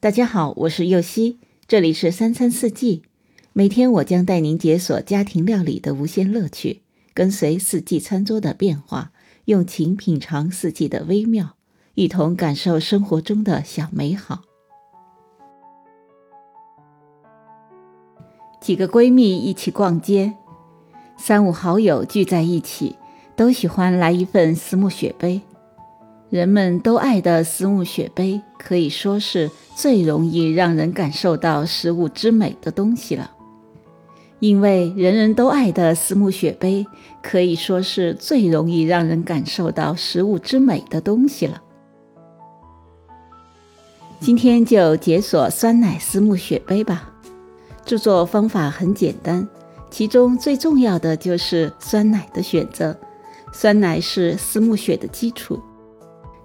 大家好，我是右希，这里是三餐四季。每天我将带您解锁家庭料理的无限乐趣，跟随四季餐桌的变化，用情品尝四季的微妙，一同感受生活中的小美好。几个闺蜜一起逛街，三五好友聚在一起，都喜欢来一份私木雪杯。人们都爱的私木雪杯，可以说是最容易让人感受到食物之美的东西了。因为人人都爱的私木雪杯，可以说是最容易让人感受到食物之美的东西了。今天就解锁酸奶私木雪杯吧。制作方法很简单，其中最重要的就是酸奶的选择。酸奶是私木雪的基础。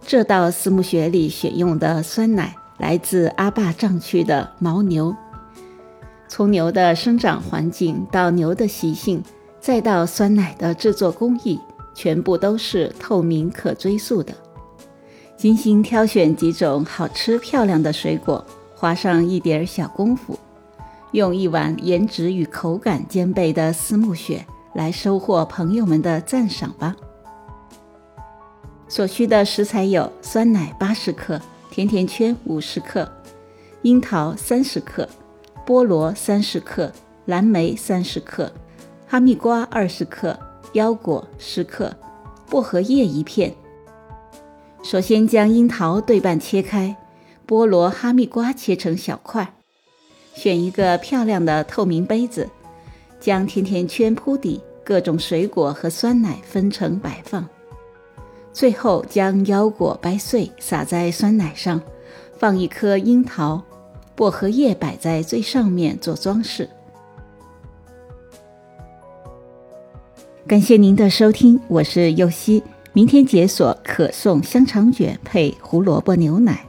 这道私木雪里选用的酸奶来自阿坝藏区的牦牛。从牛的生长环境到牛的习性，再到酸奶的制作工艺，全部都是透明可追溯的。精心挑选几种好吃漂亮的水果，花上一点小功夫，用一碗颜值与口感兼备的私木雪来收获朋友们的赞赏吧。所需的食材有酸奶八十克、甜甜圈五十克、樱桃三十克、菠萝三十克、蓝莓三十克、哈密瓜二十克、腰果十克、薄荷叶一片。首先将樱桃对半切开，菠萝、哈密瓜切成小块。选一个漂亮的透明杯子，将甜甜圈铺底，各种水果和酸奶分成摆放。最后将腰果掰碎，撒在酸奶上，放一颗樱桃、薄荷叶摆在最上面做装饰。感谢您的收听，我是右希。明天解锁可颂香肠卷配胡萝卜牛奶。